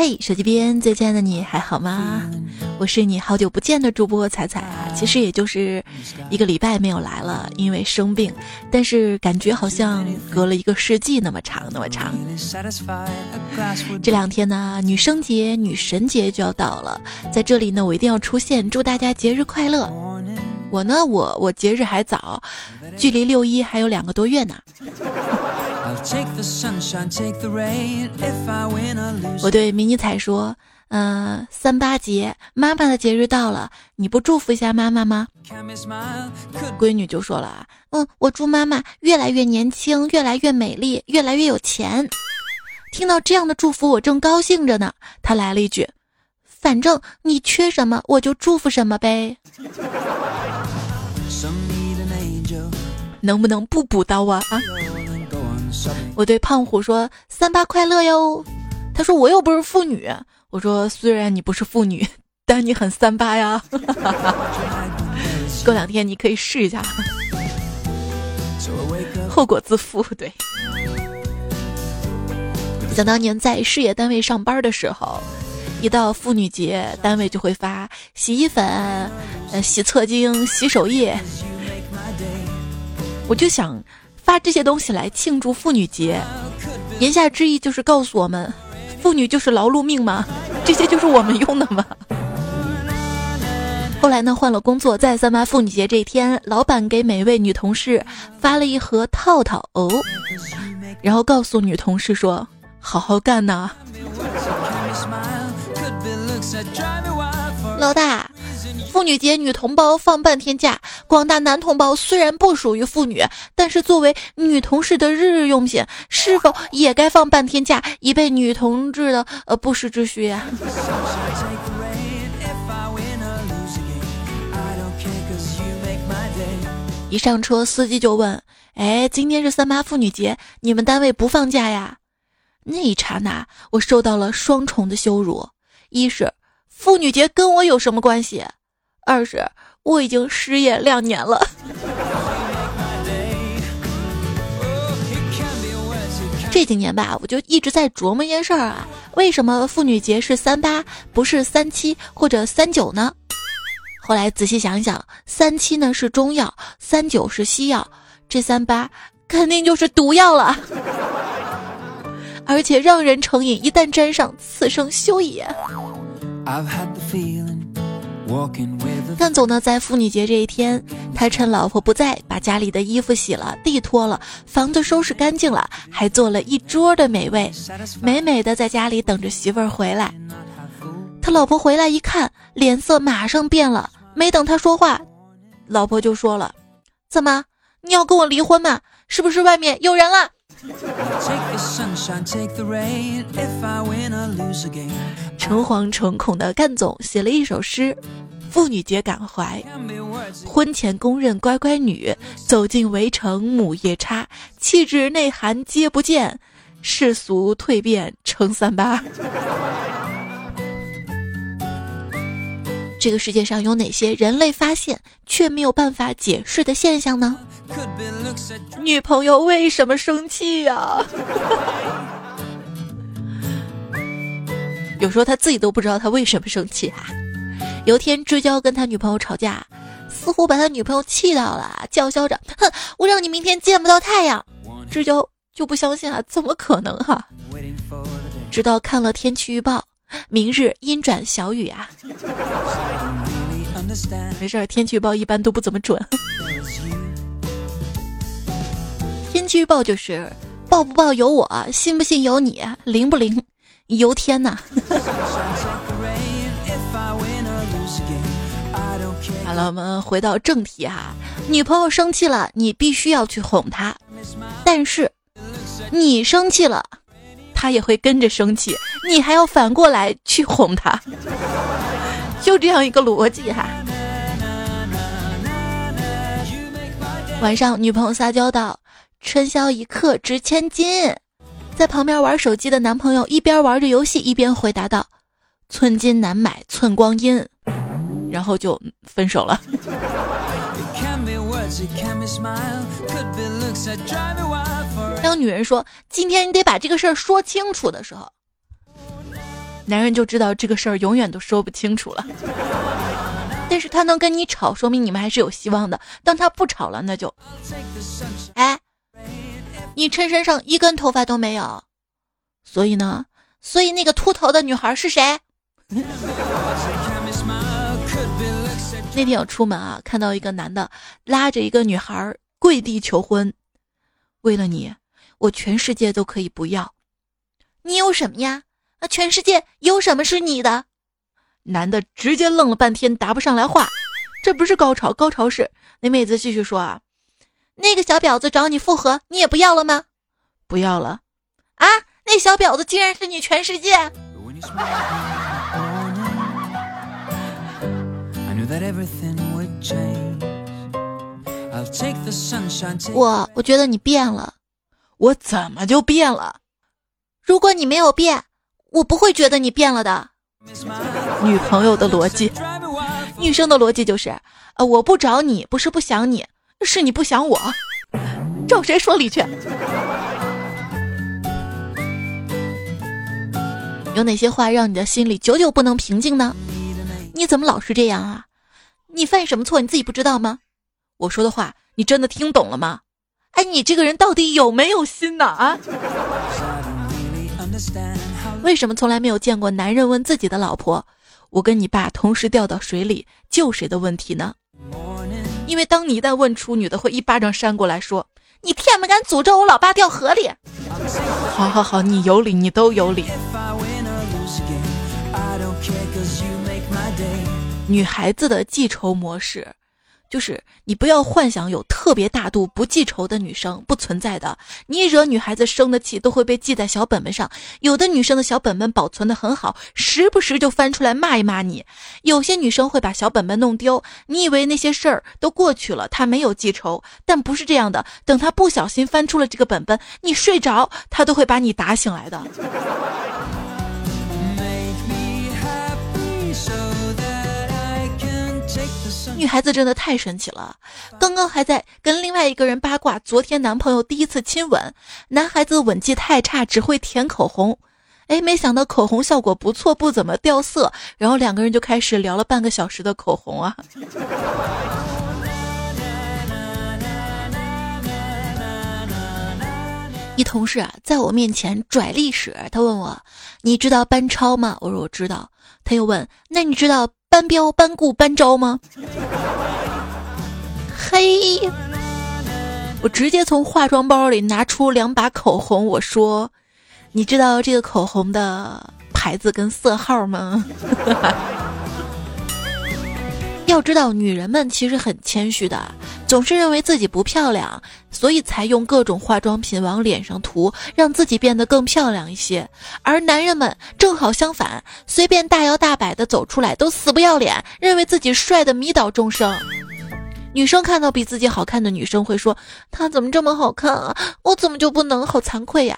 嗨，手机边最亲爱的你还好吗？我是你好久不见的主播彩彩啊，其实也就是一个礼拜没有来了，因为生病，但是感觉好像隔了一个世纪那么长那么长。这两天呢，女生节、女神节就要到了，在这里呢，我一定要出现，祝大家节日快乐。我呢，我我节日还早，距离六一还有两个多月呢。我对迷你彩说：“嗯，三八节，妈妈的节日到了，你不祝福一下妈妈吗？”闺女就说了啊：“嗯，我祝妈妈越来越年轻，越来越美丽，越来越有钱。”听到这样的祝福，我正高兴着呢，她来了一句：“反正你缺什么，我就祝福什么呗。”能不能不补刀啊啊！我对胖虎说：“三八快乐哟！”他说：“我又不是妇女。”我说：“虽然你不是妇女，但你很三八呀。”过两天你可以试一下，后果自负。对，想当年在事业单位上班的时候，一到妇女节，单位就会发洗衣粉、呃洗厕巾、洗手液。我就想。发这些东西来庆祝妇女节，言下之意就是告诉我们，妇女就是劳碌命吗？这些就是我们用的吗？后来呢，换了工作，在三八妇女节这一天，老板给每位女同事发了一盒套套哦，然后告诉女同事说：“好好干呐。”老大。妇女节，女同胞放半天假。广大男同胞虽然不属于妇女，但是作为女同事的日用品，是否也该放半天假，以备女同志的呃不时之需呀？一上车，司机就问：“哎，今天是三八妇女节，你们单位不放假呀？”那一刹那，我受到了双重的羞辱：一是妇女节跟我有什么关系？二是我已经失业两年了。这几年吧，我就一直在琢磨一件事儿啊，为什么妇女节是三八，不是三七或者三九呢？后来仔细想想，三七呢是中药，三九是西药，这三八肯定就是毒药了，而且让人成瘾，一旦沾上，此生休也。干总呢，在妇女节这一天，他趁老婆不在，把家里的衣服洗了，地拖了，房子收拾干净了，还做了一桌的美味，美美的在家里等着媳妇儿回来。他老婆回来一看，脸色马上变了，没等他说话，老婆就说了：“怎么，你要跟我离婚吗？是不是外面有人了？”诚惶诚恐的干总写了一首诗。妇女节感怀，婚前公认乖乖女，走进围城母夜叉，气质内涵皆不见，世俗蜕变成三八。这个世界上有哪些人类发现却没有办法解释的现象呢？女朋友为什么生气呀？有时候他自己都不知道他为什么生气啊。有一天，志交跟他女朋友吵架，似乎把他女朋友气到了，叫嚣着：“哼，我让你明天见不到太阳！”志交就不相信啊，怎么可能哈？直到看了天气预报，明日阴转小雨啊。没事儿，天气预报一般都不怎么准。天气预报就是报不报由我，信不信由你，灵不灵？由天呐。好了，我们回到正题哈。女朋友生气了，你必须要去哄她，但是你生气了，她也会跟着生气，你还要反过来去哄她，就这样一个逻辑哈。晚上，女朋友撒娇道：“春宵一刻值千金。”在旁边玩手机的男朋友一边玩着游戏，一边回答道：“寸金难买寸光阴。”然后就分手了。当女人说“今天你得把这个事儿说清楚”的时候，男人就知道这个事儿永远都说不清楚了。但是他能跟你吵，说明你们还是有希望的。当他不吵了，那就，哎，你衬衫上一根头发都没有，所以呢，所以那个秃头的女孩是谁？那天我出门啊，看到一个男的拉着一个女孩跪地求婚，为了你，我全世界都可以不要。你有什么呀？啊，全世界有什么是你的？男的直接愣了半天，答不上来话。这不是高潮，高潮是那妹子继续说啊，那个小婊子找你复合，你也不要了吗？不要了。啊，那小婊子竟然是你全世界。我我觉得你变了，我怎么就变了？如果你没有变，我不会觉得你变了的。女朋友的逻辑，女生的逻辑就是，呃，我不找你不是不想你，是你不想我。找谁说理去？有哪些话让你的心里久久不能平静呢？你怎么老是这样啊？你犯什么错你自己不知道吗？我说的话你真的听懂了吗？哎，你这个人到底有没有心呢？啊？为什么从来没有见过男人问自己的老婆：“我跟你爸同时掉到水里，救谁的问题呢？”因为当你一旦问出，女的会一巴掌扇过来，说：“你天不敢诅咒我老爸掉河里。”好好好，你有理，你都有理。女孩子的记仇模式。就是你不要幻想有特别大度不记仇的女生不存在的，你惹女孩子生的气都会被记在小本本上。有的女生的小本本保存的很好，时不时就翻出来骂一骂你。有些女生会把小本本弄丢，你以为那些事儿都过去了，她没有记仇，但不是这样的。等她不小心翻出了这个本本，你睡着，她都会把你打醒来的。女孩子真的太神奇了，刚刚还在跟另外一个人八卦，昨天男朋友第一次亲吻，男孩子吻技太差，只会舔口红，哎，没想到口红效果不错，不怎么掉色，然后两个人就开始聊了半个小时的口红啊。一同事啊，在我面前拽历史，他问我，你知道班超吗？我说我知道。他又问，那你知道？班彪、班固、班昭吗？嘿，我直接从化妆包里拿出两把口红，我说：“你知道这个口红的牌子跟色号吗？” 要知道，女人们其实很谦虚的，总是认为自己不漂亮，所以才用各种化妆品往脸上涂，让自己变得更漂亮一些。而男人们正好相反，随便大摇大摆的走出来都死不要脸，认为自己帅的迷倒众生。女生看到比自己好看的女生会说：“她怎么这么好看啊？我怎么就不能？好惭愧呀！”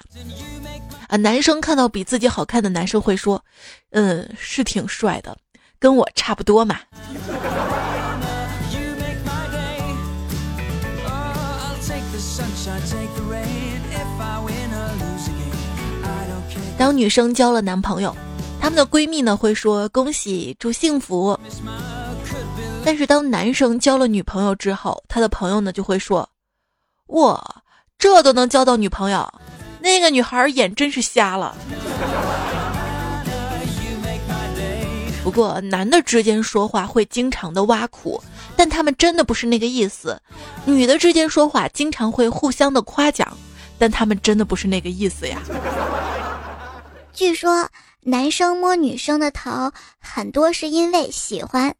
啊，男生看到比自己好看的男生会说：“嗯，是挺帅的。”跟我差不多嘛。当女生交了男朋友，她们的闺蜜呢会说恭喜祝幸福。但是当男生交了女朋友之后，他的朋友呢就会说，哇，这都能交到女朋友，那个女孩眼真是瞎了。不过，男的之间说话会经常的挖苦，但他们真的不是那个意思；女的之间说话经常会互相的夸奖，但他们真的不是那个意思呀。据说，男生摸女生的头，很多是因为喜欢；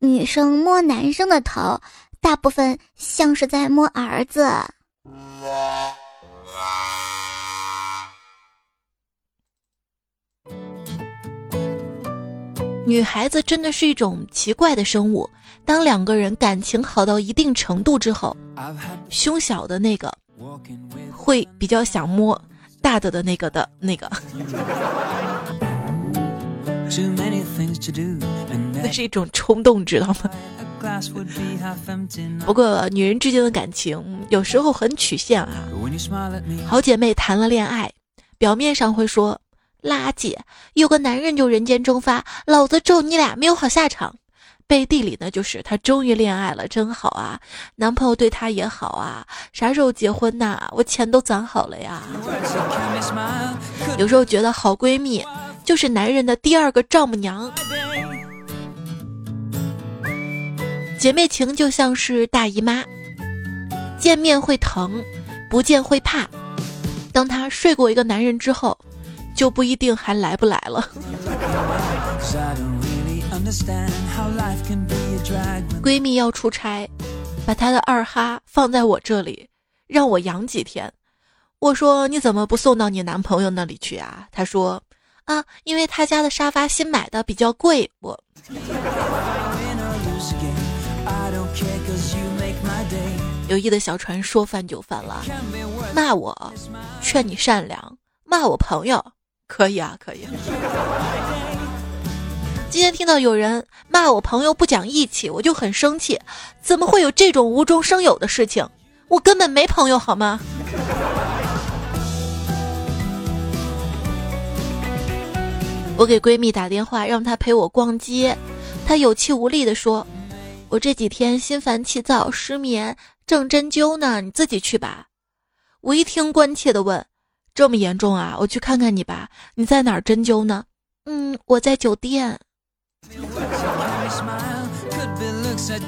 女生摸男生的头，大部分像是在摸儿子。女孩子真的是一种奇怪的生物。当两个人感情好到一定程度之后，胸小的那个会比较想摸大的的那个的那个。那是一种冲动，知道吗？不过女人之间的感情有时候很曲线啊。好姐妹谈了恋爱，表面上会说。垃圾，有个男人就人间蒸发，老子咒你俩没有好下场。背地里呢，就是她终于恋爱了，真好啊，男朋友对她也好啊，啥时候结婚呐？我钱都攒好了呀。有时候觉得好闺蜜就是男人的第二个丈母娘，姐妹情就像是大姨妈，见面会疼，不见会怕。当她睡过一个男人之后。就不一定还来不来了。闺蜜要出差，把她的二哈放在我这里，让我养几天。我说你怎么不送到你男朋友那里去啊？她说啊，因为他家的沙发新买的比较贵。我有意的小船说翻就翻了，骂我，劝你善良；骂我朋友。可以啊，可以。今天听到有人骂我朋友不讲义气，我就很生气。怎么会有这种无中生有的事情？我根本没朋友，好吗？我给闺蜜打电话，让她陪我逛街。她有气无力的说：“我这几天心烦气躁，失眠，正针灸呢，你自己去吧。”我一听，关切的问。这么严重啊！我去看看你吧。你在哪儿针灸呢？嗯，我在酒店。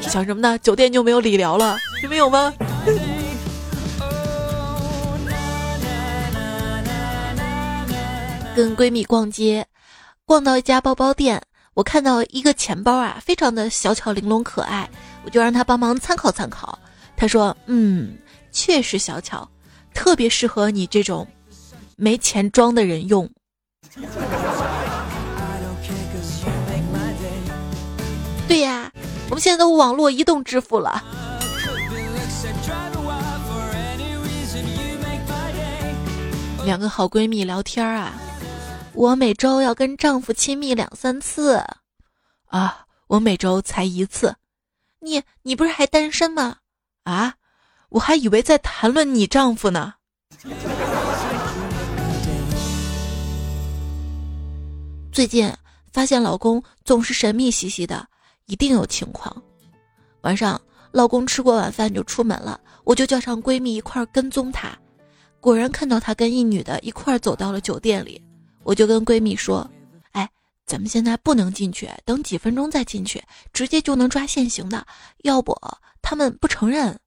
想什么呢？酒店就没有理疗了？你们有吗？跟闺蜜逛街，逛到一家包包店，我看到一个钱包啊，非常的小巧玲珑可爱，我就让她帮忙参考参考。她说：“嗯，确实小巧，特别适合你这种。”没钱装的人用。对呀，我们现在都网络移动支付了。两个好闺蜜聊天啊，我每周要跟丈夫亲密两三次，啊，我每周才一次。你你不是还单身吗？啊，我还以为在谈论你丈夫呢。最近发现老公总是神秘兮兮的，一定有情况。晚上老公吃过晚饭就出门了，我就叫上闺蜜一块跟踪他。果然看到他跟一女的一块走到了酒店里，我就跟闺蜜说：“哎，咱们现在不能进去，等几分钟再进去，直接就能抓现行的。要不他们不承认。”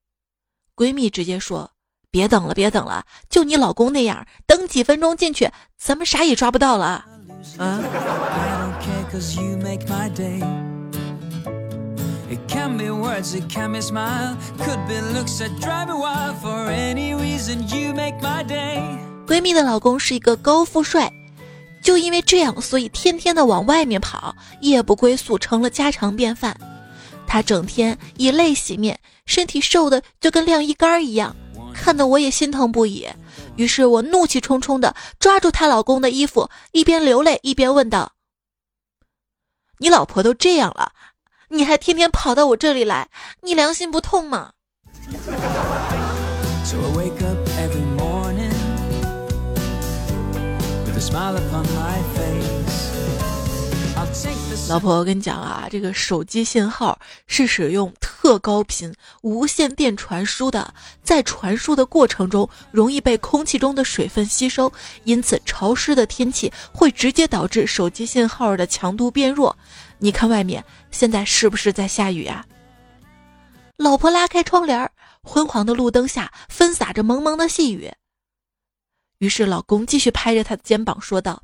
闺蜜直接说：“别等了，别等了，就你老公那样，等几分钟进去，咱们啥也抓不到了。”啊！闺蜜的老公是一个高富帅，就因为这样，所以天天的往外面跑，夜不归宿成了家常便饭。他整天以泪洗面，身体瘦的就跟晾衣杆一样，看得我也心疼不已。于是我怒气冲冲的抓住她老公的衣服，一边流泪一边问道：“你老婆都这样了，你还天天跑到我这里来，你良心不痛吗？”老婆，我跟你讲啊，这个手机信号是使用特高频无线电传输的，在传输的过程中容易被空气中的水分吸收，因此潮湿的天气会直接导致手机信号的强度变弱。你看外面现在是不是在下雨呀？老婆拉开窗帘，昏黄的路灯下分洒着蒙蒙的细雨。于是老公继续拍着她的肩膀说道。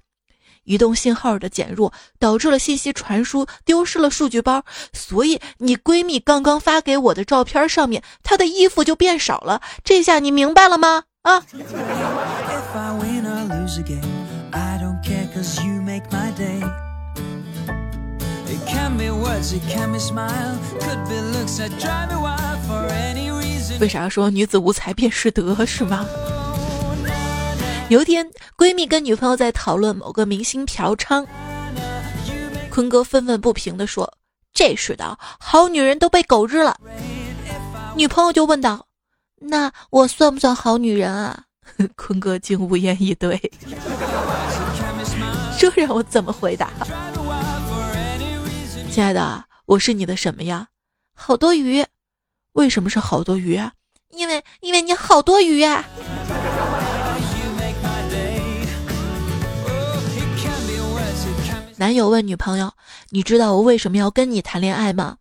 移动信号的减弱导致了信息传输丢失了数据包，所以你闺蜜刚刚发给我的照片上面，她的衣服就变少了。这下你明白了吗？啊！为啥说女子无才便是德是吗？有一天，闺蜜跟女朋友在讨论某个明星嫖娼，坤哥愤愤不平地说：“这世道，好女人都被狗日了。”女朋友就问道：“那我算不算好女人啊？” 坤哥竟无言以对。这让我怎么回答？亲爱的，我是你的什么呀？好多鱼。为什么是好多鱼啊？因为因为你好多鱼啊。男友问女朋友：“你知道我为什么要跟你谈恋爱吗？”“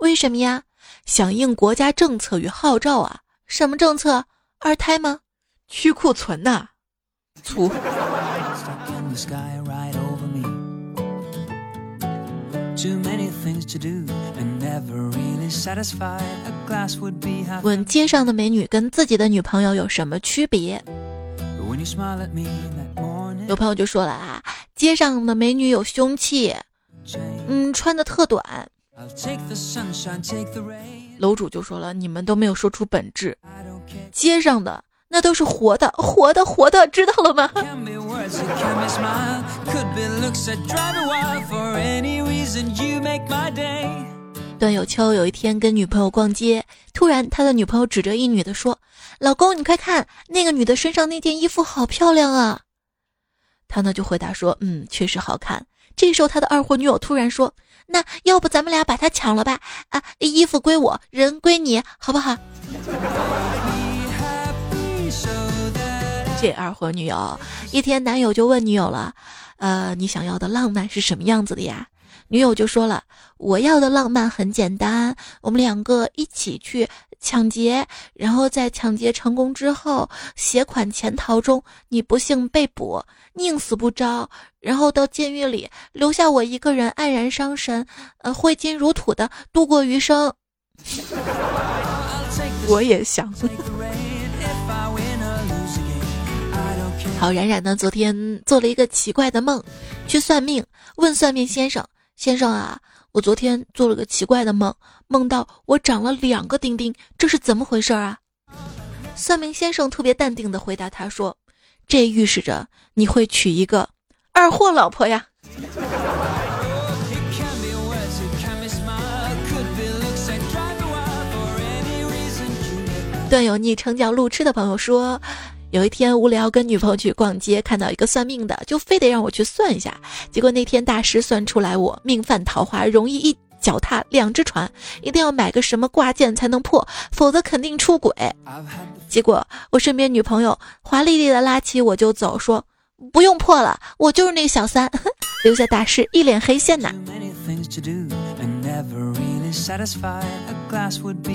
为什么呀？”“响应国家政策与号召啊。”“什么政策？二胎吗？”“去库存呐。”“粗。”问街上的美女跟自己的女朋友有什么区别？有朋友就说了啊，街上的美女有凶器，嗯，穿的特短。楼主就说了，你们都没有说出本质，街上的那都是活的，活的，活的，知道了吗？段有秋有一天跟女朋友逛街，突然他的女朋友指着一女的说：“老公，你快看，那个女的身上那件衣服好漂亮啊！”他呢就回答说：“嗯，确实好看。”这时候他的二货女友突然说：“那要不咱们俩把她抢了吧？啊，衣服归我，人归你，好不好？”这二货女友一天，男友就问女友了：“呃，你想要的浪漫是什么样子的呀？”女友就说了：“我要的浪漫很简单，我们两个一起去抢劫，然后在抢劫成功之后携款潜逃中，你不幸被捕，宁死不招，然后到监狱里留下我一个人黯然伤神，呃，挥金如土的度过余生。”我也想。好，冉冉呢，昨天做了一个奇怪的梦，去算命，问算命先生。先生啊，我昨天做了个奇怪的梦，梦到我长了两个丁丁，这是怎么回事啊？算命先生特别淡定的回答他说：“这预示着你会娶一个二货老婆呀。”段友昵称叫路痴的朋友说。有一天无聊跟女朋友去逛街，看到一个算命的，就非得让我去算一下。结果那天大师算出来我命犯桃花，容易一脚踏两只船，一定要买个什么挂件才能破，否则肯定出轨。结果我身边女朋友华丽丽的拉起我就走，说不用破了，我就是那小三，留下大师一脸黑线呐。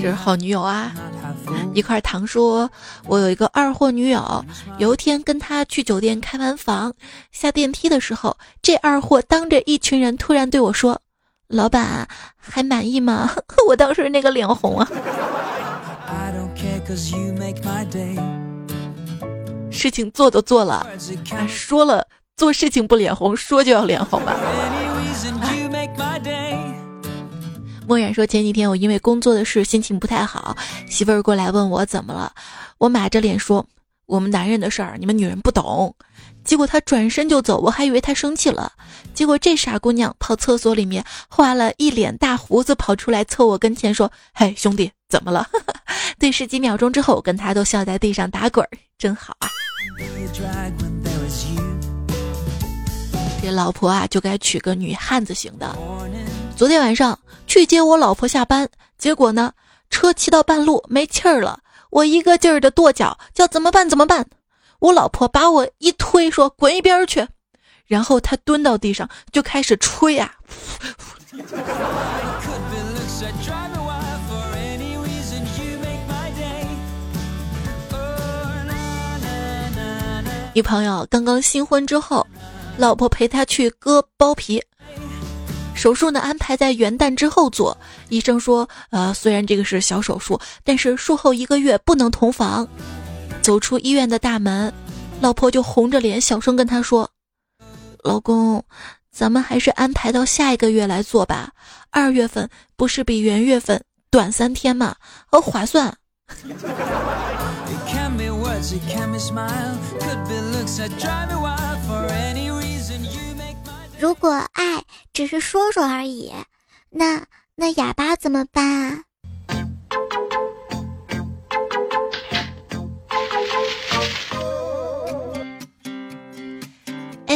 这是好女友啊！一块糖说：“我有一个二货女友，有一天跟她去酒店开完房，下电梯的时候，这二货当着一群人突然对我说：‘老板还满意吗？’ 我当时那个脸红啊！事情做都做了，说了做事情不脸红，说就要脸红吧。”默然说：“前几天我因为工作的事心情不太好，媳妇儿过来问我怎么了，我马着脸说我们男人的事儿你们女人不懂。结果他转身就走，我还以为他生气了。结果这傻姑娘跑厕所里面画了一脸大胡子，跑出来凑我跟前说：‘嘿，兄弟，怎么了？’ 对视几秒钟之后，我跟他都笑在地上打滚儿，真好啊！这老婆啊，就该娶个女汉子型的。”昨天晚上去接我老婆下班，结果呢，车骑到半路没气儿了，我一个劲儿的跺脚，叫怎么办怎么办？我老婆把我一推，说滚一边去，然后她蹲到地上就开始吹啊。女朋友刚刚新婚之后，老婆陪他去割包皮。手术呢安排在元旦之后做，医生说，呃，虽然这个是小手术，但是术后一个月不能同房。走出医院的大门，老婆就红着脸小声跟他说：“老公，咱们还是安排到下一个月来做吧，二月份不是比元月份短三天吗？哦，划算。”如果爱只是说说而已，那那哑巴怎么办啊？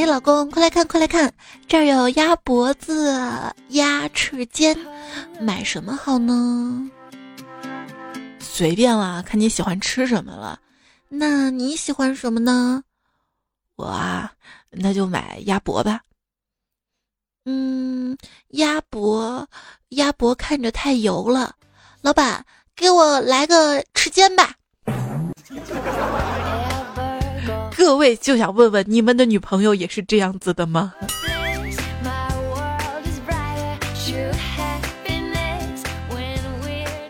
老公，快来看，快来看，这儿有鸭脖子、鸭翅尖，买什么好呢？随便啦，看你喜欢吃什么了。那你喜欢什么呢？我啊，那就买鸭脖吧。嗯，鸭脖，鸭脖看着太油了。老板，给我来个翅尖吧。各位就想问问，你们的女朋友也是这样子的吗？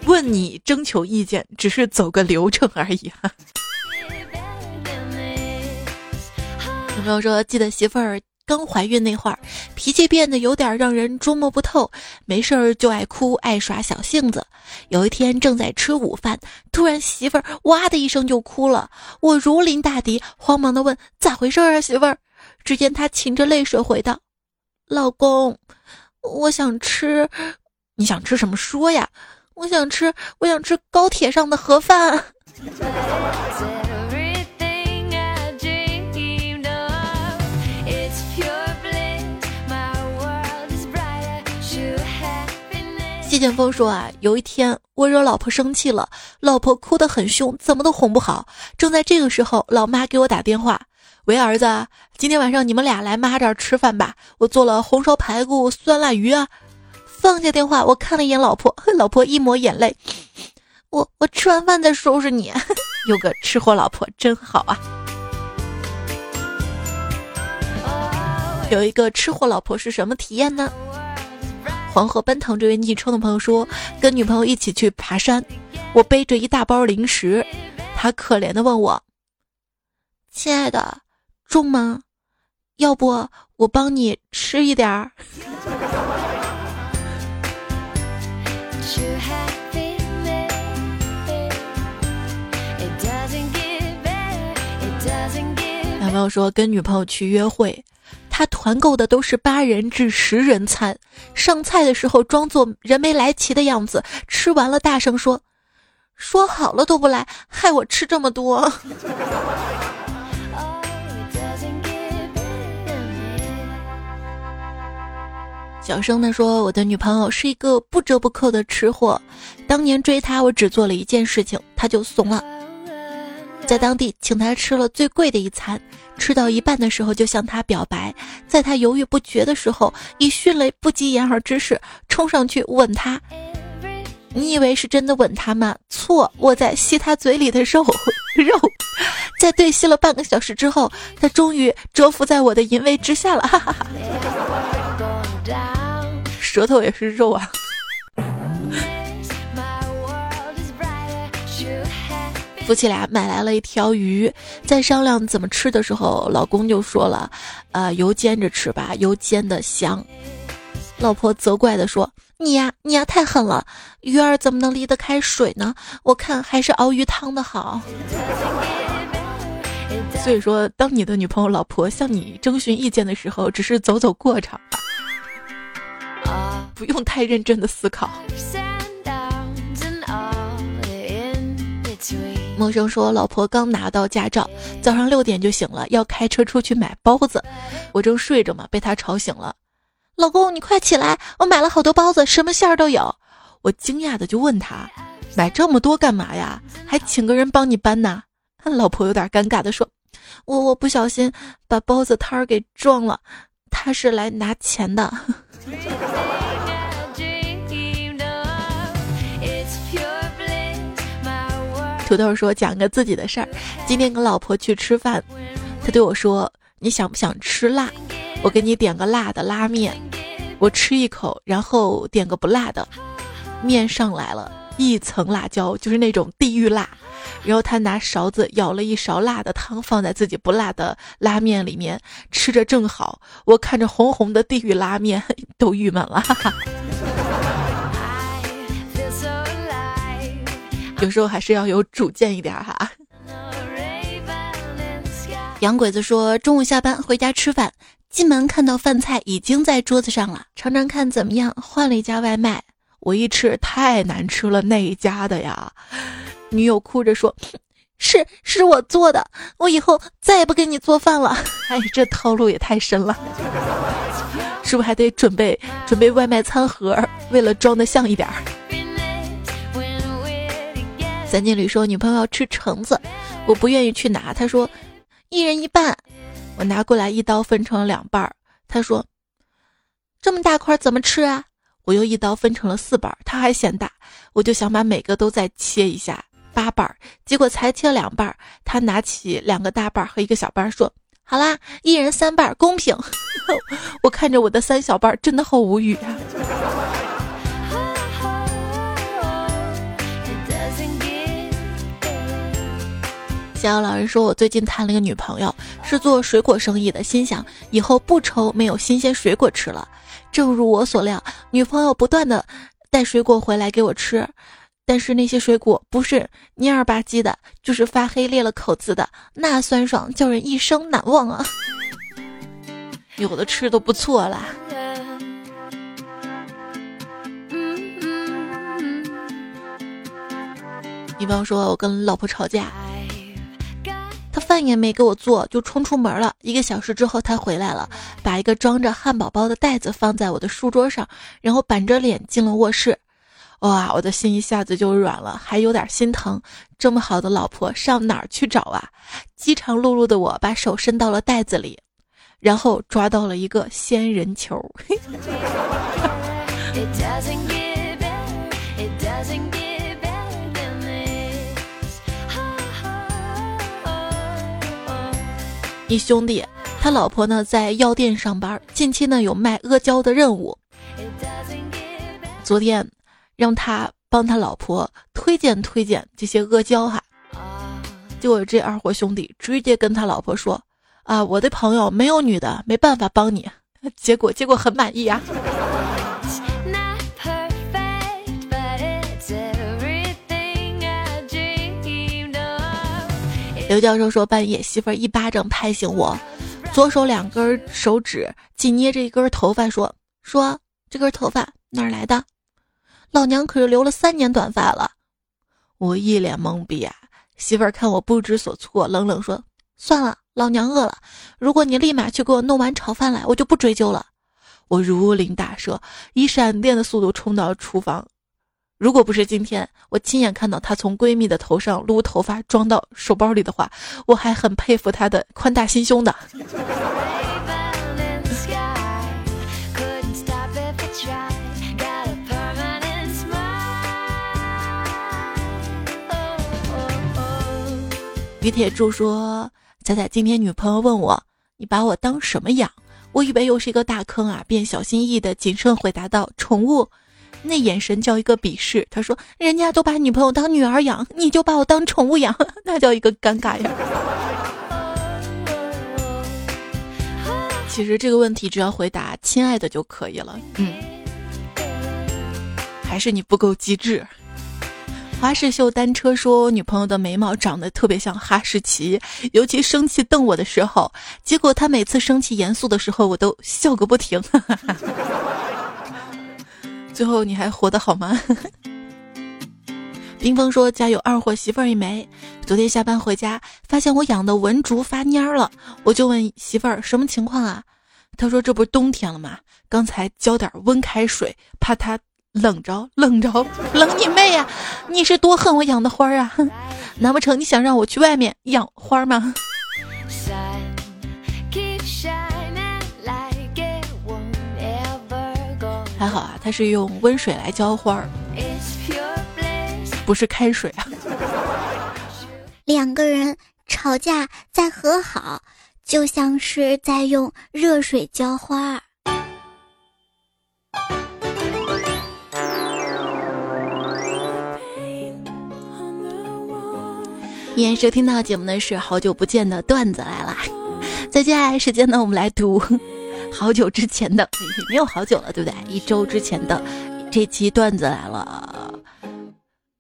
问你征求意见，只是走个流程而已哈。有朋友说，记得媳妇儿刚怀孕那会儿，脾气变得有点让人捉摸不透，没事儿就爱哭，爱耍小性子。有一天正在吃午饭，突然媳妇儿哇的一声就哭了。我如临大敌，慌忙的问：“咋回事啊，媳妇儿？”只见她噙着泪水回道：“老公，我想吃，你想吃什么？说呀！我想吃，我想吃高铁上的盒饭。” 剑锋说啊，有一天我惹老婆生气了，老婆哭得很凶，怎么都哄不好。正在这个时候，老妈给我打电话：“喂，儿子，今天晚上你们俩来妈这儿吃饭吧，我做了红烧排骨、酸辣鱼啊。”放下电话，我看了一眼老婆，老婆一抹眼泪：“我我吃完饭再收拾你。”有个吃货老婆真好啊！有一个吃货老婆是什么体验呢？黄河奔腾这位昵称的朋友说，跟女朋友一起去爬山，我背着一大包零食，他可怜的问我：“亲爱的，重吗？要不我帮你吃一点儿。”男朋友说跟女朋友去约会。他团购的都是八人至十人餐，上菜的时候装作人没来齐的样子，吃完了大声说：“说好了都不来，害我吃这么多。”小声的说：“我的女朋友是一个不折不扣的吃货，当年追她，我只做了一件事情，她就怂了。”在当地请他吃了最贵的一餐，吃到一半的时候就向他表白，在他犹豫不决的时候，以迅雷不及掩耳之势冲上去吻他。你以为是真的吻他吗？错，我在吸他嘴里的肉肉。在对吸了半个小时之后，他终于折服在我的淫威之下了，哈哈哈。舌头也是肉啊。夫妻俩买来了一条鱼，在商量怎么吃的时候，老公就说了：“呃，油煎着吃吧，油煎的香。”老婆责怪的说：“你呀，你呀，太狠了！鱼儿怎么能离得开水呢？我看还是熬鱼汤的好。”所以说，当你的女朋友、老婆向你征询意见的时候，只是走走过场，不用太认真的思考。陌生说：“老婆刚拿到驾照，早上六点就醒了，要开车出去买包子。我正睡着嘛，被他吵醒了。老公，你快起来，我买了好多包子，什么馅儿都有。我惊讶的就问他，买这么多干嘛呀？还请个人帮你搬呢？老婆有点尴尬的说：我我不小心把包子摊儿给撞了，他是来拿钱的。”土豆说：“讲个自己的事儿，今天跟老婆去吃饭，他对我说：‘你想不想吃辣？我给你点个辣的拉面。’我吃一口，然后点个不辣的。面上来了一层辣椒，就是那种地狱辣。然后他拿勺子舀了一勺辣的汤放在自己不辣的拉面里面，吃着正好。我看着红红的地狱拉面，都郁闷了。哈哈。”有时候还是要有主见一点哈。洋鬼子说，中午下班回家吃饭，进门看到饭菜已经在桌子上了，尝尝看怎么样？换了一家外卖，我一吃太难吃了，那一家的呀。女友哭着说：“是是我做的，我以后再也不给你做饭了。哎，这套路也太深了，是不是还得准备准备外卖餐盒，为了装的像一点儿？三金里说女朋友要吃橙子，我不愿意去拿，他说一人一半，我拿过来一刀分成了两半儿，他说这么大块怎么吃啊？我又一刀分成了四瓣，他还嫌大，我就想把每个都再切一下。八瓣，结果才切两半。他拿起两个大瓣和一个小瓣说：“好啦，一人三瓣，公平。” 我看着我的三小瓣，真的好无语啊。逍遥老人说：“我最近谈了一个女朋友，是做水果生意的，心想以后不愁没有新鲜水果吃了。正如我所料，女朋友不断的带水果回来给我吃。”但是那些水果不是蔫儿吧唧的，就是发黑裂了口子的，那酸爽叫人一生难忘啊！有的吃都不错啦。比方说，我跟老婆吵架，他饭也没给我做，就冲出门了。一个小时之后，他回来了，把一个装着汉堡包的袋子放在我的书桌上，然后板着脸进了卧室。哇，我的心一下子就软了，还有点心疼。这么好的老婆上哪儿去找啊？饥肠辘辘的我把手伸到了袋子里，然后抓到了一个仙人球。一兄弟，他老婆呢在药店上班，近期呢有卖阿胶的任务。昨天。让他帮他老婆推荐推荐这些阿胶哈，结果这二货兄弟直接跟他老婆说：“啊，我的朋友没有女的，没办法帮你。”结果结果很满意啊。刘教授说半夜媳妇儿一巴掌拍醒我，左手两根手指紧捏着一根头发说：“说这根头发哪儿来的？”老娘可是留了三年短发了，我一脸懵逼啊！媳妇儿看我不知所措，冷冷说：“算了，老娘饿了。如果你立马去给我弄碗炒饭来，我就不追究了。”我如临大赦，以闪电的速度冲到厨房。如果不是今天我亲眼看到她从闺蜜的头上撸头发装到手包里的话，我还很佩服她的宽大心胸的。于铁柱说：“仔仔，今天女朋友问我，你把我当什么养？我以为又是一个大坑啊，便小心翼翼的谨慎回答道：宠物。那眼神叫一个鄙视。他说，人家都把女朋友当女儿养，你就把我当宠物养，那叫一个尴尬呀。其实这个问题只要回答‘亲爱的’就可以了。嗯，还是你不够机智。”花式秀单车说：“女朋友的眉毛长得特别像哈士奇，尤其生气瞪我的时候。结果她每次生气严肃的时候，我都笑个不停。最后你还活得好吗？” 冰峰说：“家有二货媳妇儿一枚。昨天下班回家，发现我养的文竹发蔫了，我就问媳妇儿什么情况啊？他说这不是冬天了吗？刚才浇点温开水，怕它。”冷着，冷着，冷你妹呀！你是多恨我养的花儿啊？难不成你想让我去外面养花吗？还好啊，他是用温水来浇花儿，不是开水啊。两个人吵架再和好，就像是在用热水浇花儿。依然收听到节目的是好久不见的段子来了，在接下来时间呢，我们来读好久之前的，没有好久了，对不对？一周之前的这期段子来了，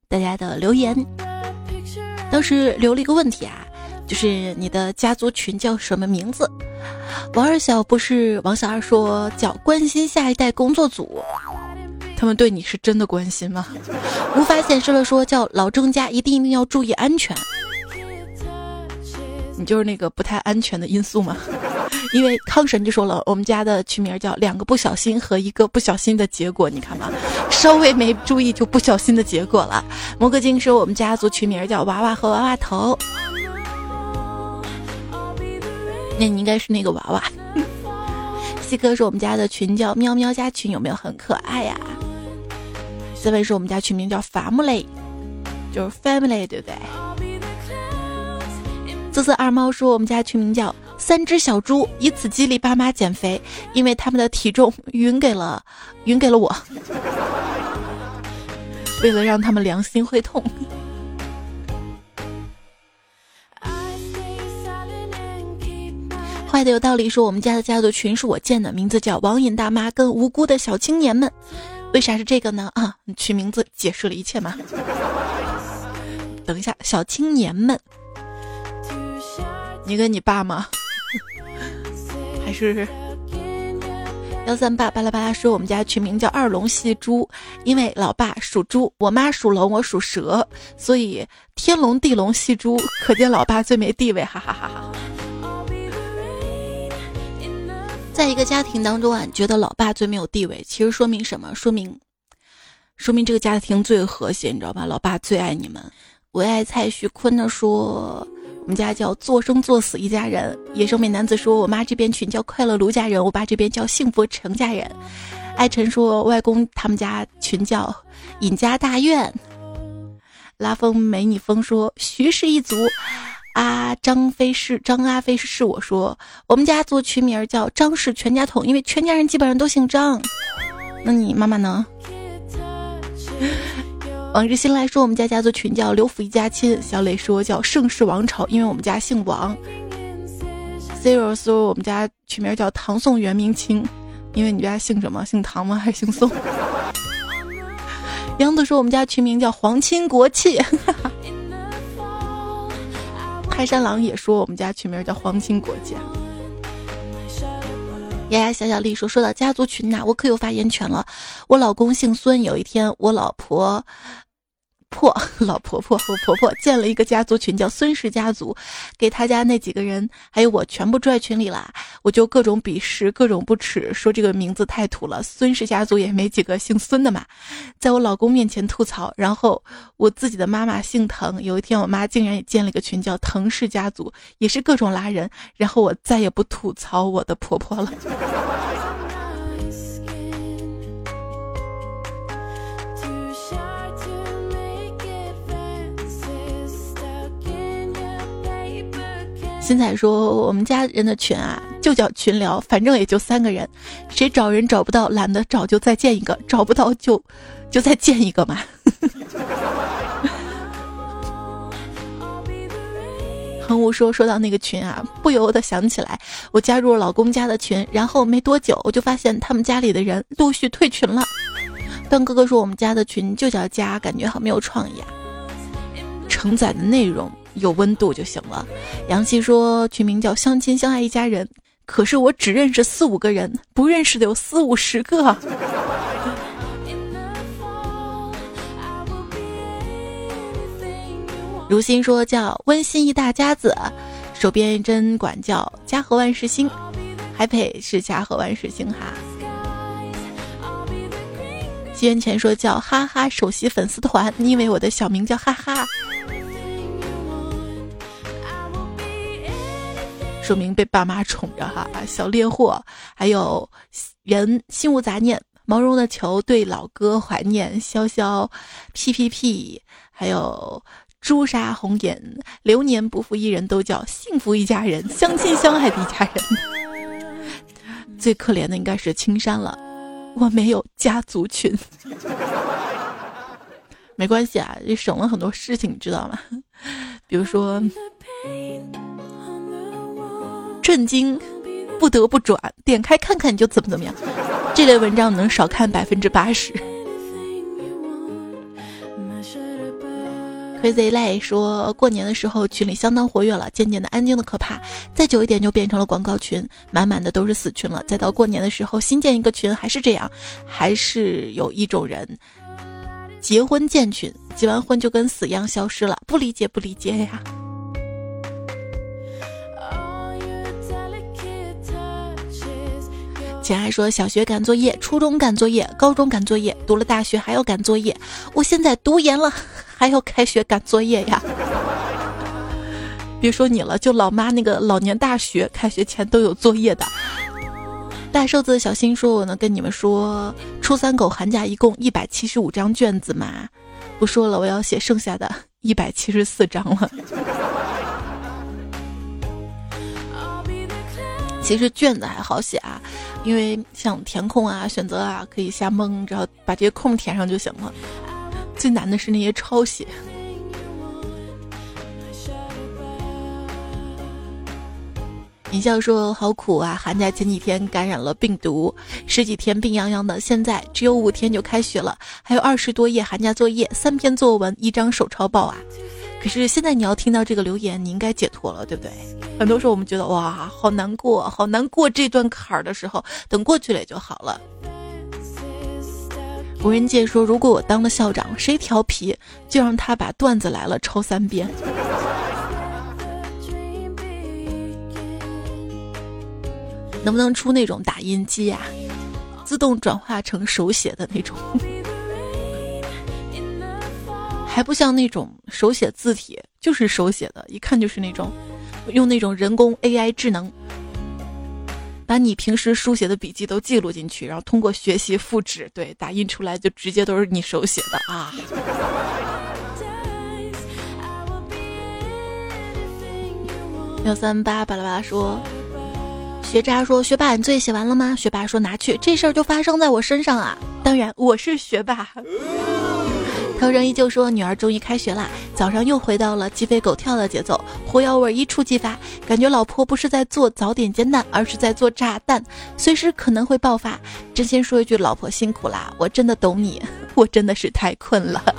大家的留言，当时留了一个问题啊，就是你的家族群叫什么名字？王二小不是王小二说叫关心下一代工作组，他们对你是真的关心吗？无法显示了说叫老郑家一定一定要注意安全。你就是那个不太安全的因素嘛。因为康神就说了，我们家的群名叫两个不小心和一个不小心的结果，你看吧，稍微没注意就不小心的结果了。摩格金说我们家族群名叫娃娃和娃娃头，那你应该是那个娃娃。西哥说我们家的群叫喵喵家群，有没有很可爱呀？思文说我们家群名叫 family，就是 family，对不对？瑟瑟二猫说我们家群名叫。三只小猪以此激励爸妈减肥，因为他们的体重匀给了 匀给了我，为了让他们良心会痛。坏的有道理，说我们家的家族群是我建的，名字叫网瘾大妈跟无辜的小青年们。为啥是这个呢？啊，取名字解释了一切嘛。等一下，小青年们，你跟你爸吗？还是幺三八巴拉巴拉说，我们家群名叫二龙戏珠，因为老爸属猪，我妈属龙，我属蛇，所以天龙地龙戏珠，可见老爸最没地位，哈哈哈哈。在一个家庭当中啊，觉得老爸最没有地位，其实说明什么？说明，说明这个家庭最和谐，你知道吧？老爸最爱你们。唯爱蔡徐坤的说。我们家叫做生做死一家人。野生美男子说，我妈这边群叫快乐卢家人，我爸这边叫幸福成家人。爱晨说，外公他们家群叫尹家大院。拉风美女风说，徐氏一族。啊，张飞是张阿飞是是我说，我们家做群名叫张氏全家桶，因为全家人基本上都姓张。那你妈妈呢？往日新来说，我们家家族群叫刘府一家亲。小磊说叫盛世王朝，因为我们家姓王。Zero 说我们家取名叫唐宋元明清，因为你家姓什么？姓唐吗？还姓宋？杨子说我们家群名叫皇亲国戚。泰山狼也说我们家取名叫皇亲国戚。丫丫小小丽说：“说到家族群呐，我可有发言权了。我老公姓孙，有一天我老婆。”婆 老婆婆和婆婆建了一个家族群，叫孙氏家族，给他家那几个人还有我全部拽群里啦。我就各种鄙视，各种不耻，说这个名字太土了。孙氏家族也没几个姓孙的嘛，在我老公面前吐槽。然后我自己的妈妈姓滕，有一天我妈竟然也建了一个群，叫滕氏家族，也是各种拉人。然后我再也不吐槽我的婆婆了。新彩说：“我们家人的群啊，就叫群聊，反正也就三个人，谁找人找不到，懒得找就再建一个，找不到就就再建一个嘛。”恒武说：“说到那个群啊，不由得想起来，我加入了老公家的群，然后没多久，我就发现他们家里的人陆续退群了。”段哥哥说：“我们家的群就叫家，感觉好没有创意啊，承载的内容。”有温度就行了。杨希说群名叫“相亲相爱一家人”，可是我只认识四五个人，不认识的有四五十个。如新说叫“温馨一大家子”，手边针管叫“家和万事兴”，还配是“家和万事兴”哈。七元钱说叫“哈哈首席粉丝团”，你以为我的小名叫哈哈？说明被爸妈宠着哈，小猎货，还有人心无杂念，毛绒的球对老哥怀念，潇潇，P P P，还有朱砂红颜，流年不负一人，都叫幸福一家人，相亲相爱的一家人。最可怜的应该是青山了，我没有家族群，没关系啊，也省了很多事情，你知道吗？比如说。震惊，不得不转，点开看看你就怎么怎么样。这类文章能少看百分之八十。Crazy Lay 说过年的时候群里相当活跃了，渐渐的安静的可怕，再久一点就变成了广告群，满满的都是死群了。再到过年的时候新建一个群还是这样，还是有一种人结婚建群，结完婚就跟死一样消失了，不理解不理解呀。简爱说：“小学赶作业，初中赶作业，高中赶作业，读了大学还要赶作业。我现在读研了，还要开学赶作业呀！别说你了，就老妈那个老年大学开学前都有作业的。”大瘦子小新说：“我能跟你们说，初三狗寒假一共一百七十五张卷子吗？不说了，我要写剩下的一百七十四张了。”其实卷子还好写啊，因为像填空啊、选择啊，可以瞎蒙，只要把这些空填上就行了。最难的是那些抄写。你笑说好苦啊！寒假前几天感染了病毒，十几天病殃殃的，现在只有五天就开学了，还有二十多页寒假作业，三篇作文，一张手抄报啊！可是现在你要听到这个留言，你应该解脱了，对不对？很多时候我们觉得哇，好难过，好难过这段坎儿的时候，等过去了也就好了。无人界说，如果我当了校长，谁调皮就让他把段子来了抄三遍。能不能出那种打印机呀，自动转化成手写的那种？还不像那种手写字体，就是手写的，一看就是那种用那种人工 AI 智能，把你平时书写的笔记都记录进去，然后通过学习复制，对，打印出来就直接都是你手写的啊。幺三八巴拉巴拉说。学渣说：“学霸，你作业写完了吗？”学霸说：“拿去。”这事儿就发生在我身上啊！当然，我是学霸。涛声依旧说：“女儿终于开学啦，早上又回到了鸡飞狗跳的节奏，火药味一触即发，感觉老婆不是在做早点煎蛋，而是在做炸弹，随时可能会爆发。真心说一句，老婆辛苦啦，我真的懂你，我真的是太困了。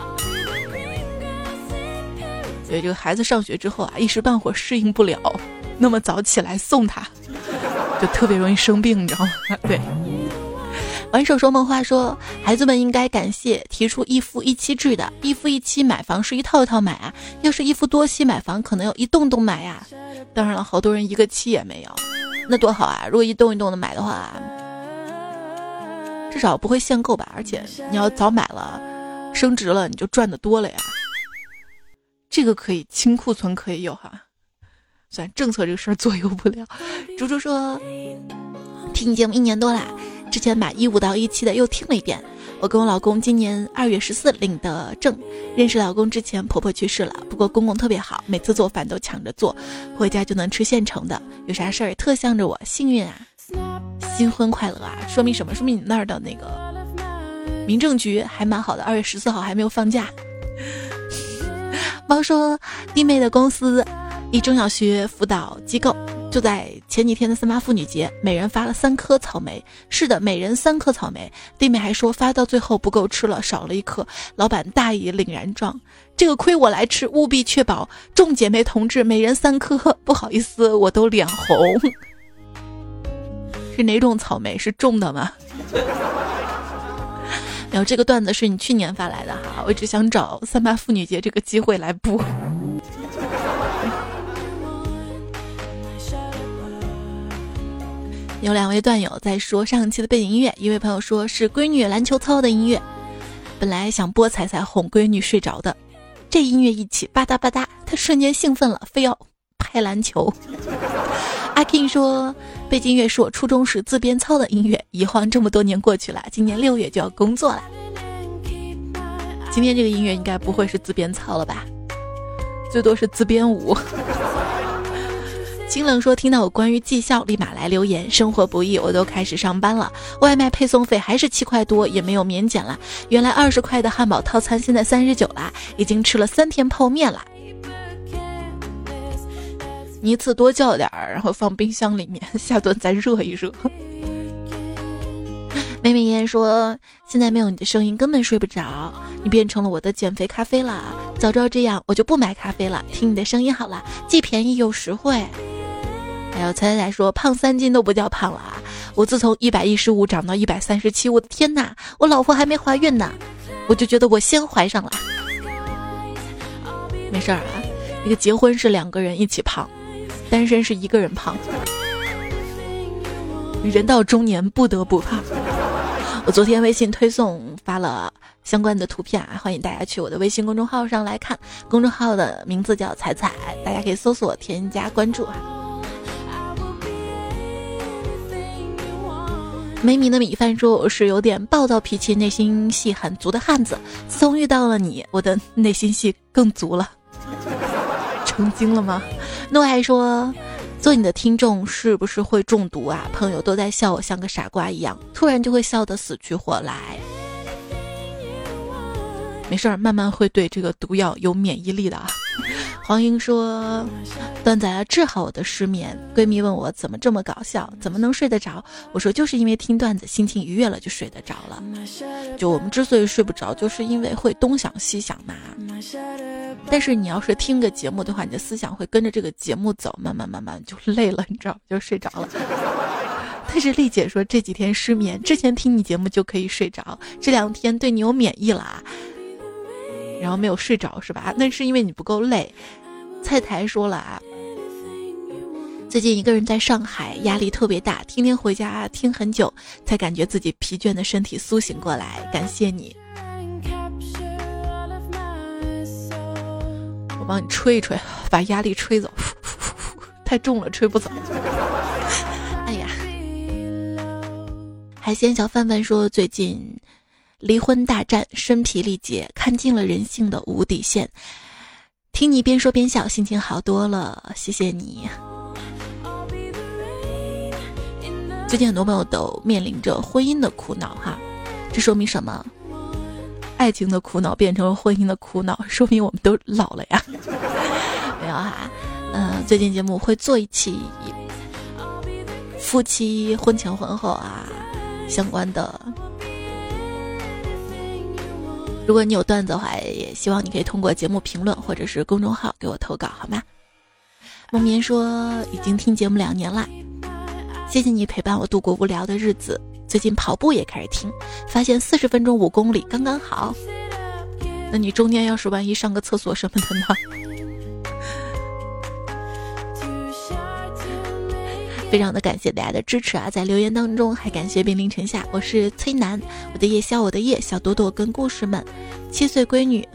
所以这个孩子上学之后啊，一时半会儿适应不了那么早起来送他。”就特别容易生病，你知道吗？对。玩手说梦话说，孩子们应该感谢提出一夫一妻制的，一夫一妻买房是一套一套买啊，要是一夫多妻买房，可能有一栋栋买呀。当然了，好多人一个妻也没有，那多好啊！如果一栋一栋的买的话，至少不会限购吧？而且你要早买了，升值了你就赚的多了呀。这个可以清库存，可以有哈。算政策这个事儿左右不了。猪猪说，听你节目一年多啦，之前把一五到一七的又听了一遍。我跟我老公今年二月十四领的证。认识老公之前，婆婆去世了，不过公公特别好，每次做饭都抢着做，回家就能吃现成的。有啥事儿特向着我，幸运啊！新婚快乐啊！说明什么？说明你那儿的那个民政局还蛮好的，二月十四号还没有放假。猫说，弟妹的公司。一中小学辅导机构就在前几天的三八妇女节，每人发了三颗草莓。是的，每人三颗草莓。弟妹还说发到最后不够吃了，少了一颗。老板大义凛然状，这个亏我来吃，务必确保众姐妹同志每人三颗。不好意思，我都脸红。是哪种草莓？是种的吗？没有，这个段子是你去年发来的哈。我一直想找三八妇女节这个机会来补。有两位段友在说上期的背景音乐，一位朋友说是闺女篮球操的音乐，本来想播彩彩哄闺女睡着的，这音乐一起吧嗒吧嗒，他瞬间兴奋了，非要拍篮球。阿 king 说背景音乐是我初中时自编操的音乐，一晃这么多年过去了，今年六月就要工作了，今天这个音乐应该不会是自编操了吧，最多是自编舞。清冷说：“听到我关于绩效，立马来留言。生活不易，我都开始上班了。外卖配送费还是七块多，也没有免减了。原来二十块的汉堡套餐现在三十九啦，已经吃了三天泡面了。你一次多叫点儿，然后放冰箱里面，下顿再热一热。”美美妍说：“现在没有你的声音，根本睡不着。你变成了我的减肥咖啡了。早知道这样，我就不买咖啡了，听你的声音好了，既便宜又实惠。”还有彩彩说胖三斤都不叫胖了啊！我自从一百一十五长到一百三十七，我的天哪！我老婆还没怀孕呢，我就觉得我先怀上了。没事儿啊，一个结婚是两个人一起胖，单身是一个人胖。人到中年不得不胖。我昨天微信推送发了相关的图片啊，欢迎大家去我的微信公众号上来看。公众号的名字叫彩彩，大家可以搜索添加关注啊。没米的米饭说我是有点暴躁脾气、内心戏很足的汉子。自从遇到了你，我的内心戏更足了。成精了吗？诺爱说。做你的听众是不是会中毒啊？朋友都在笑我像个傻瓜一样，突然就会笑得死去活来。没事儿，慢慢会对这个毒药有免疫力的啊。黄英说：“段仔要治好我的失眠。”闺蜜问我怎么这么搞笑，怎么能睡得着？我说就是因为听段子，心情愉悦了就睡得着了。就我们之所以睡不着，就是因为会东想西想嘛。但是你要是听个节目的话，你的思想会跟着这个节目走，慢慢慢慢就累了，你知道就睡着了。但是丽姐说这几天失眠，之前听你节目就可以睡着，这两天对你有免疫了啊。然后没有睡着是吧？那是因为你不够累。菜台说了啊，最近一个人在上海，压力特别大，天天回家听很久，才感觉自己疲倦的身体苏醒过来。感谢你，我帮你吹一吹，把压力吹走。太重了，吹不走。哎呀，海鲜小范范说最近。离婚大战，身疲力竭，看尽了人性的无底线。听你边说边笑，心情好多了，谢谢你。最近很多朋友都面临着婚姻的苦恼哈，这说明什么？爱情的苦恼变成了婚姻的苦恼，说明我们都老了呀。没有哈，嗯，最近节目会做一期夫妻婚前婚后啊相关的。如果你有段子的话，也希望你可以通过节目评论或者是公众号给我投稿，好吗？梦眠说已经听节目两年了，谢谢你陪伴我度过无聊的日子。最近跑步也开始听，发现四十分钟五公里刚刚好。那你中间要是万一上个厕所什么的呢？非常的感谢大家的支持啊！在留言当中还感谢兵临城下，我是崔楠，我的夜宵，我的夜，小朵朵跟故事们，七岁闺女，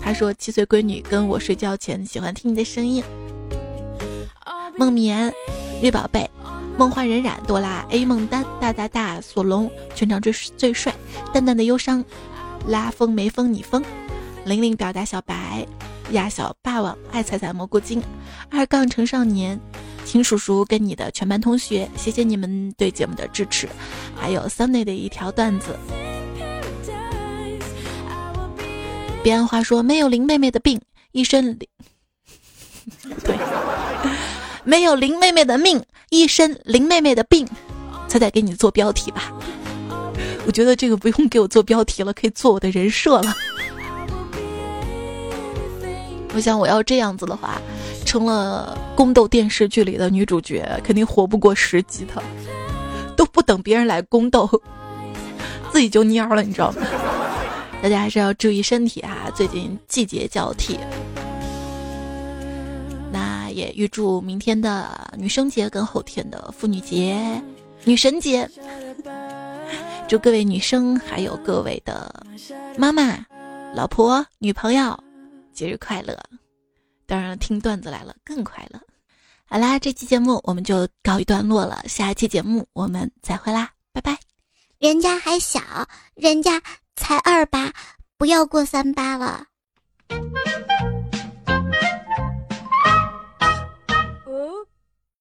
她说七岁闺女跟我睡觉前喜欢听你的声音。梦眠，绿宝贝，梦幻冉冉，朵拉 A 梦丹，大大大索隆，全场最最帅，淡淡的忧伤，拉风没风你疯，玲玲表达小白，亚小霸王爱踩踩蘑菇精，二杠成少年。听叔叔跟你的全班同学，谢谢你们对节目的支持。还有 Sunny 的一条段子。别按话说，没有林妹妹的病，一身林。对，没有林妹妹的命，一身林妹妹的病。才再给你做标题吧。我觉得这个不用给我做标题了，可以做我的人设了。我想我要这样子的话。成了宫斗电视剧里的女主角，肯定活不过十集的，都不等别人来宫斗，自己就蔫了，你知道吗？大家还是要注意身体啊！最近季节交替，那也预祝明天的女生节跟后天的妇女节、女神节，祝各位女生还有各位的妈妈、老婆、女朋友节日快乐！当然了，听段子来了更快乐。好啦，这期节目我们就告一段落了。下期节目我们再会啦，拜拜。人家还小，人家才二八，不要过三八了。